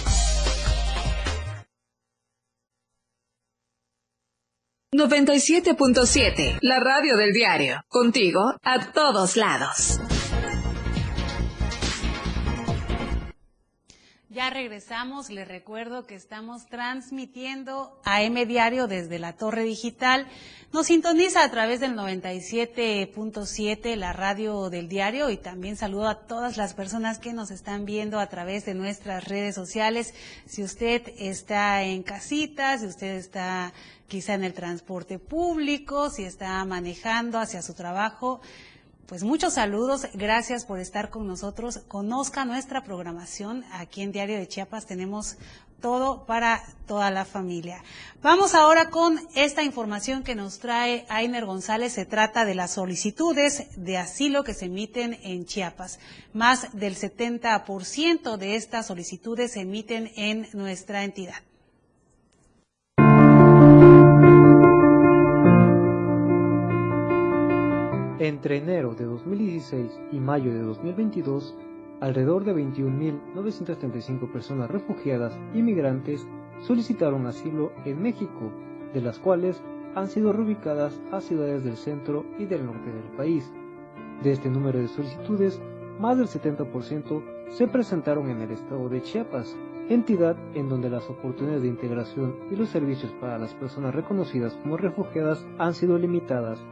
...97.7, la radio del diario. Contigo a todos lados. Ya regresamos, les recuerdo que estamos transmitiendo AM Diario desde la Torre Digital. Nos sintoniza a través del 97.7, la radio del diario, y también saludo a todas las personas que nos están viendo a través de nuestras redes sociales. Si usted está en casita, si usted está quizá en el transporte público, si está manejando hacia su trabajo, pues muchos saludos, gracias por estar con nosotros. Conozca nuestra programación. Aquí en Diario de Chiapas tenemos todo para toda la familia. Vamos ahora con esta información que nos trae Ainer González. Se trata de las solicitudes de asilo que se emiten en Chiapas. Más del 70% de estas solicitudes se emiten en nuestra entidad. Entre enero de 2016 y mayo de 2022, alrededor de 21.935 personas refugiadas y migrantes solicitaron asilo en México, de las cuales han sido reubicadas a ciudades del centro y del norte del país. De este número de solicitudes, más del 70% se presentaron en el estado de Chiapas, entidad en donde las oportunidades de integración y los servicios para las personas reconocidas como refugiadas han sido limitadas.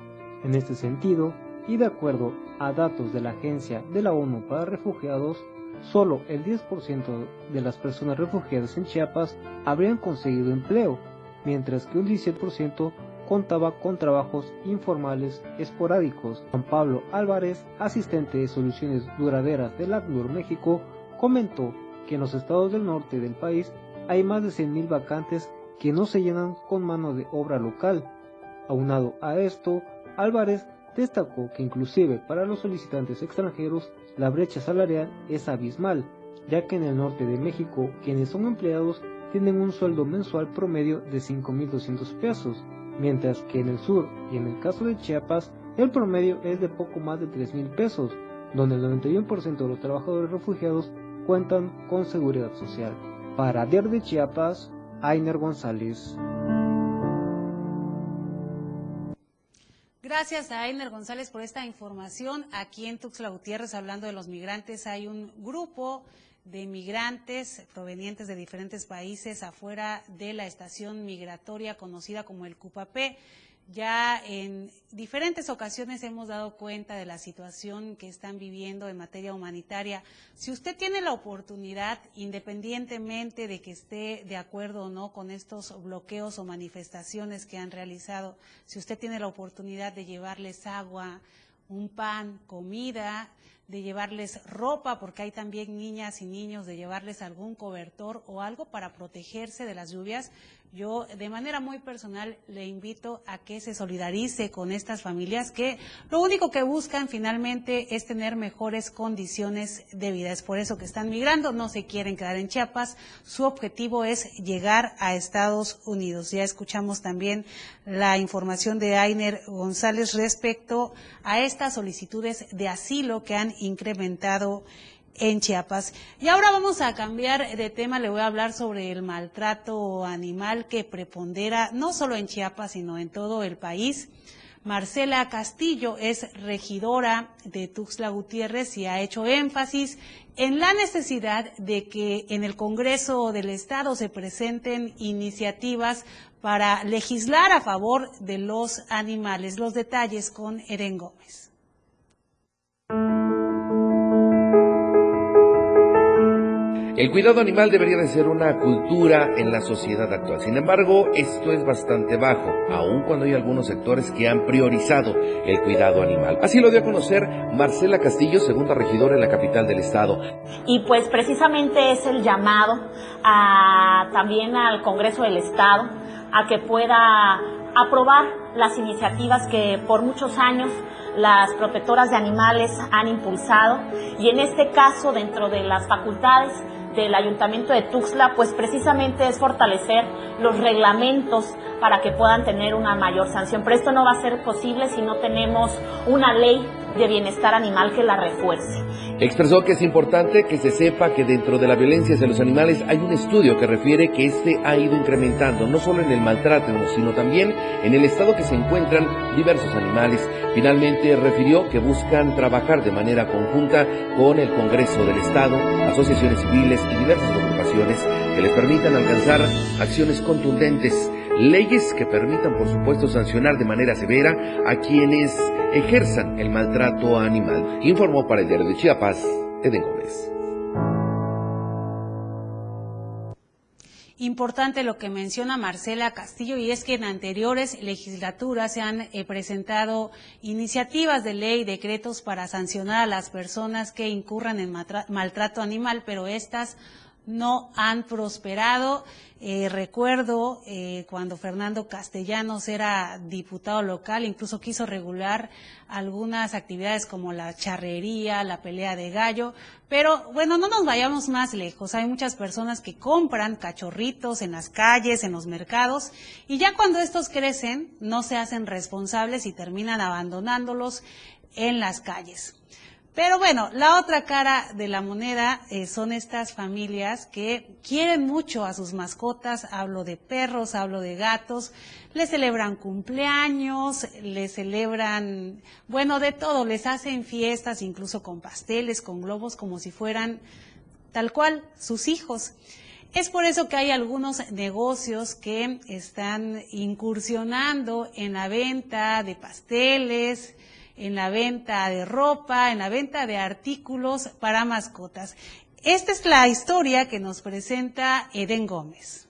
En este sentido, y de acuerdo a datos de la Agencia de la ONU para Refugiados, solo el 10% de las personas refugiadas en Chiapas habrían conseguido empleo, mientras que un 17% contaba con trabajos informales esporádicos. Juan Pablo Álvarez, asistente de soluciones duraderas del ACNUR México, comentó que en los estados del norte del país hay más de 100.000 vacantes que no se llenan con mano de obra local. Aunado a esto, Álvarez destacó que inclusive para los solicitantes extranjeros la brecha salarial es abismal, ya que en el norte de México quienes son empleados tienen un sueldo mensual promedio de 5.200 pesos, mientras que en el sur y en el caso de Chiapas el promedio es de poco más de 3.000 pesos, donde el 91% de los trabajadores refugiados cuentan con seguridad social. Para Diario de Chiapas, Ainer González. Gracias a Ainer González por esta información. Aquí en Tuxtla Gutiérrez, hablando de los migrantes, hay un grupo de migrantes provenientes de diferentes países afuera de la estación migratoria conocida como el Cupapé. Ya en diferentes ocasiones hemos dado cuenta de la situación que están viviendo en materia humanitaria. Si usted tiene la oportunidad, independientemente de que esté de acuerdo o no con estos bloqueos o manifestaciones que han realizado, si usted tiene la oportunidad de llevarles agua, un pan, comida, de llevarles ropa, porque hay también niñas y niños, de llevarles algún cobertor o algo para protegerse de las lluvias, yo de manera muy personal le invito a que se solidarice con estas familias que lo único que buscan finalmente es tener mejores condiciones de vida. Es por eso que están migrando, no se quieren quedar en Chiapas. Su objetivo es llegar a Estados Unidos. Ya escuchamos también la información de Ainer González respecto a estas solicitudes de asilo que han incrementado en Chiapas. Y ahora vamos a cambiar de tema, le voy a hablar sobre el maltrato animal que prepondera no solo en Chiapas, sino en todo el país. Marcela Castillo es regidora de Tuxtla Gutiérrez y ha hecho énfasis en la necesidad de que en el Congreso del Estado se presenten iniciativas para legislar a favor de los animales. Los detalles con Eren Gómez. El cuidado animal debería de ser una cultura en la sociedad actual. Sin embargo, esto es bastante bajo, aun cuando hay algunos sectores que han priorizado el cuidado animal. Así lo dio a conocer Marcela Castillo, segunda regidora en la capital del estado. Y pues precisamente es el llamado también al Congreso del Estado a que pueda aprobar las iniciativas que por muchos años las protectoras de animales han impulsado y en este caso dentro de las facultades del Ayuntamiento de Tuxtla, pues precisamente es fortalecer los reglamentos para que puedan tener una mayor sanción. Pero esto no va a ser posible si no tenemos una ley de bienestar animal que la refuerce. Expresó que es importante que se sepa que dentro de la violencia hacia los animales hay un estudio que refiere que este ha ido incrementando, no solo en el maltrato, sino también en el estado que se encuentran diversos animales. Finalmente refirió que buscan trabajar de manera conjunta con el Congreso del Estado, asociaciones civiles y diversas agrupaciones que les permitan alcanzar acciones contundentes, leyes que permitan, por supuesto, sancionar de manera severa a quienes ejerzan el maltrato animal. Informó para el diario de Chiapas, Eden Gómez. Importante lo que menciona Marcela Castillo y es que en anteriores legislaturas se han eh, presentado iniciativas de ley, decretos para sancionar a las personas que incurran en maltrato animal, pero estas no han prosperado. Eh, recuerdo eh, cuando Fernando Castellanos era diputado local, incluso quiso regular algunas actividades como la charrería, la pelea de gallo, pero bueno, no nos vayamos más lejos. Hay muchas personas que compran cachorritos en las calles, en los mercados, y ya cuando estos crecen, no se hacen responsables y terminan abandonándolos en las calles. Pero bueno, la otra cara de la moneda eh, son estas familias que quieren mucho a sus mascotas. Hablo de perros, hablo de gatos. Les celebran cumpleaños, les celebran, bueno, de todo. Les hacen fiestas, incluso con pasteles, con globos, como si fueran tal cual sus hijos. Es por eso que hay algunos negocios que están incursionando en la venta de pasteles, en la venta de ropa, en la venta de artículos para mascotas. Esta es la historia que nos presenta Eden Gómez.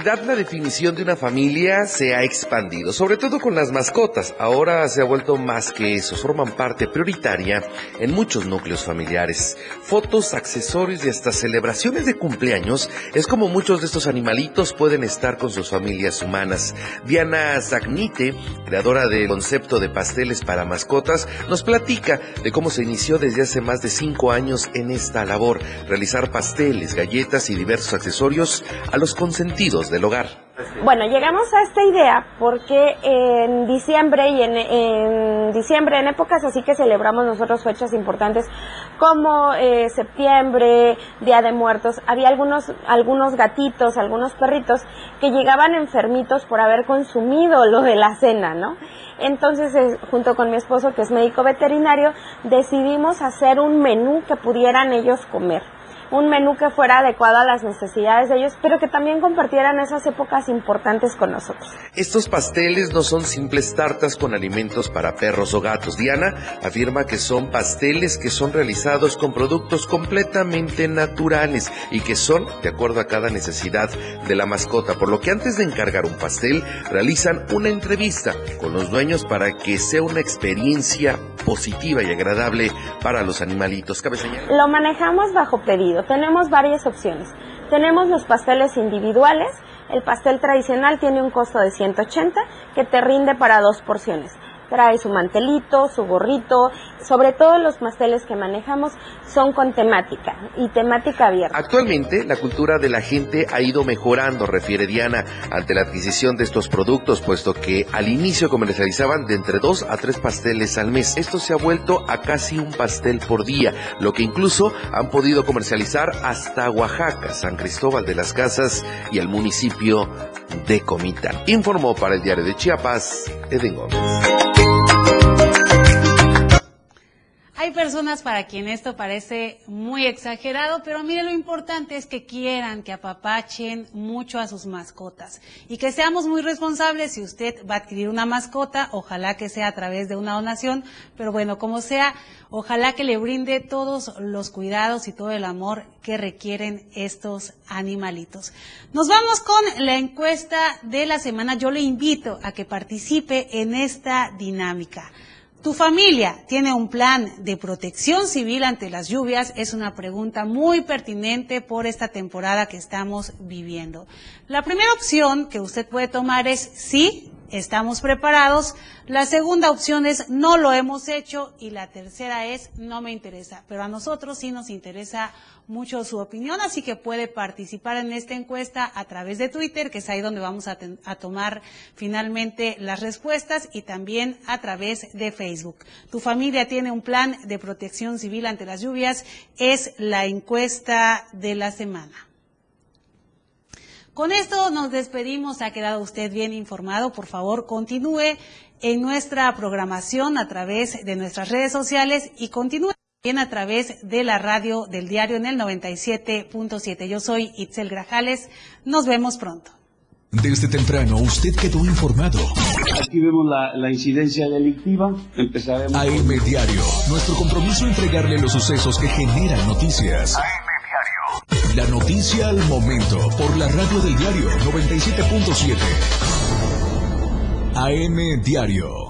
Actualidad la definición de una familia se ha expandido, sobre todo con las mascotas. Ahora se ha vuelto más que eso, forman parte prioritaria en muchos núcleos familiares. Fotos, accesorios y hasta celebraciones de cumpleaños es como muchos de estos animalitos pueden estar con sus familias humanas. Diana Zagnite, creadora del concepto de pasteles para mascotas, nos platica de cómo se inició desde hace más de cinco años en esta labor, realizar pasteles, galletas y diversos accesorios a los consentidos del hogar. Bueno, llegamos a esta idea porque en diciembre y en, en diciembre, en épocas así que celebramos nosotros fechas importantes como eh, septiembre, Día de Muertos, había algunos, algunos gatitos, algunos perritos que llegaban enfermitos por haber consumido lo de la cena, ¿no? Entonces, eh, junto con mi esposo, que es médico veterinario, decidimos hacer un menú que pudieran ellos comer un menú que fuera adecuado a las necesidades de ellos, pero que también compartieran esas épocas importantes con nosotros. Estos pasteles no son simples tartas con alimentos para perros o gatos. Diana afirma que son pasteles que son realizados con productos completamente naturales y que son de acuerdo a cada necesidad de la mascota, por lo que antes de encargar un pastel realizan una entrevista con los dueños para que sea una experiencia positiva y agradable para los animalitos. Cabe señalar. Lo manejamos bajo pedido. Tenemos varias opciones. Tenemos los pasteles individuales. El pastel tradicional tiene un costo de 180 que te rinde para dos porciones. Trae su mantelito, su gorrito, sobre todo los pasteles que manejamos son con temática y temática abierta. Actualmente, la cultura de la gente ha ido mejorando, refiere Diana, ante la adquisición de estos productos, puesto que al inicio comercializaban de entre dos a tres pasteles al mes. Esto se ha vuelto a casi un pastel por día, lo que incluso han podido comercializar hasta Oaxaca, San Cristóbal de las Casas y el municipio de Comitán. Informó para el diario de Chiapas, Eden Gómez. Personas para quien esto parece muy exagerado, pero mire lo importante es que quieran, que apapachen mucho a sus mascotas y que seamos muy responsables si usted va a adquirir una mascota, ojalá que sea a través de una donación, pero bueno, como sea, ojalá que le brinde todos los cuidados y todo el amor que requieren estos animalitos. Nos vamos con la encuesta de la semana. Yo le invito a que participe en esta dinámica. ¿Tu familia tiene un plan de protección civil ante las lluvias? Es una pregunta muy pertinente por esta temporada que estamos viviendo. La primera opción que usted puede tomar es sí, estamos preparados. La segunda opción es no lo hemos hecho y la tercera es no me interesa. Pero a nosotros sí nos interesa mucho su opinión, así que puede participar en esta encuesta a través de Twitter, que es ahí donde vamos a, a tomar finalmente las respuestas y también a través de Facebook. ¿Tu familia tiene un plan de protección civil ante las lluvias? Es la encuesta de la semana. Con esto nos despedimos. Ha quedado usted bien informado. Por favor, continúe en nuestra programación a través de nuestras redes sociales y continúe también a través de la radio del diario en el 97.7. Yo soy Itzel Grajales. Nos vemos pronto. Desde temprano usted quedó informado. Aquí vemos la, la incidencia delictiva. Empezaremos. AM Diario. Nuestro compromiso entregarle los sucesos que generan noticias. La noticia al momento por la radio del diario 97.7. AM Diario.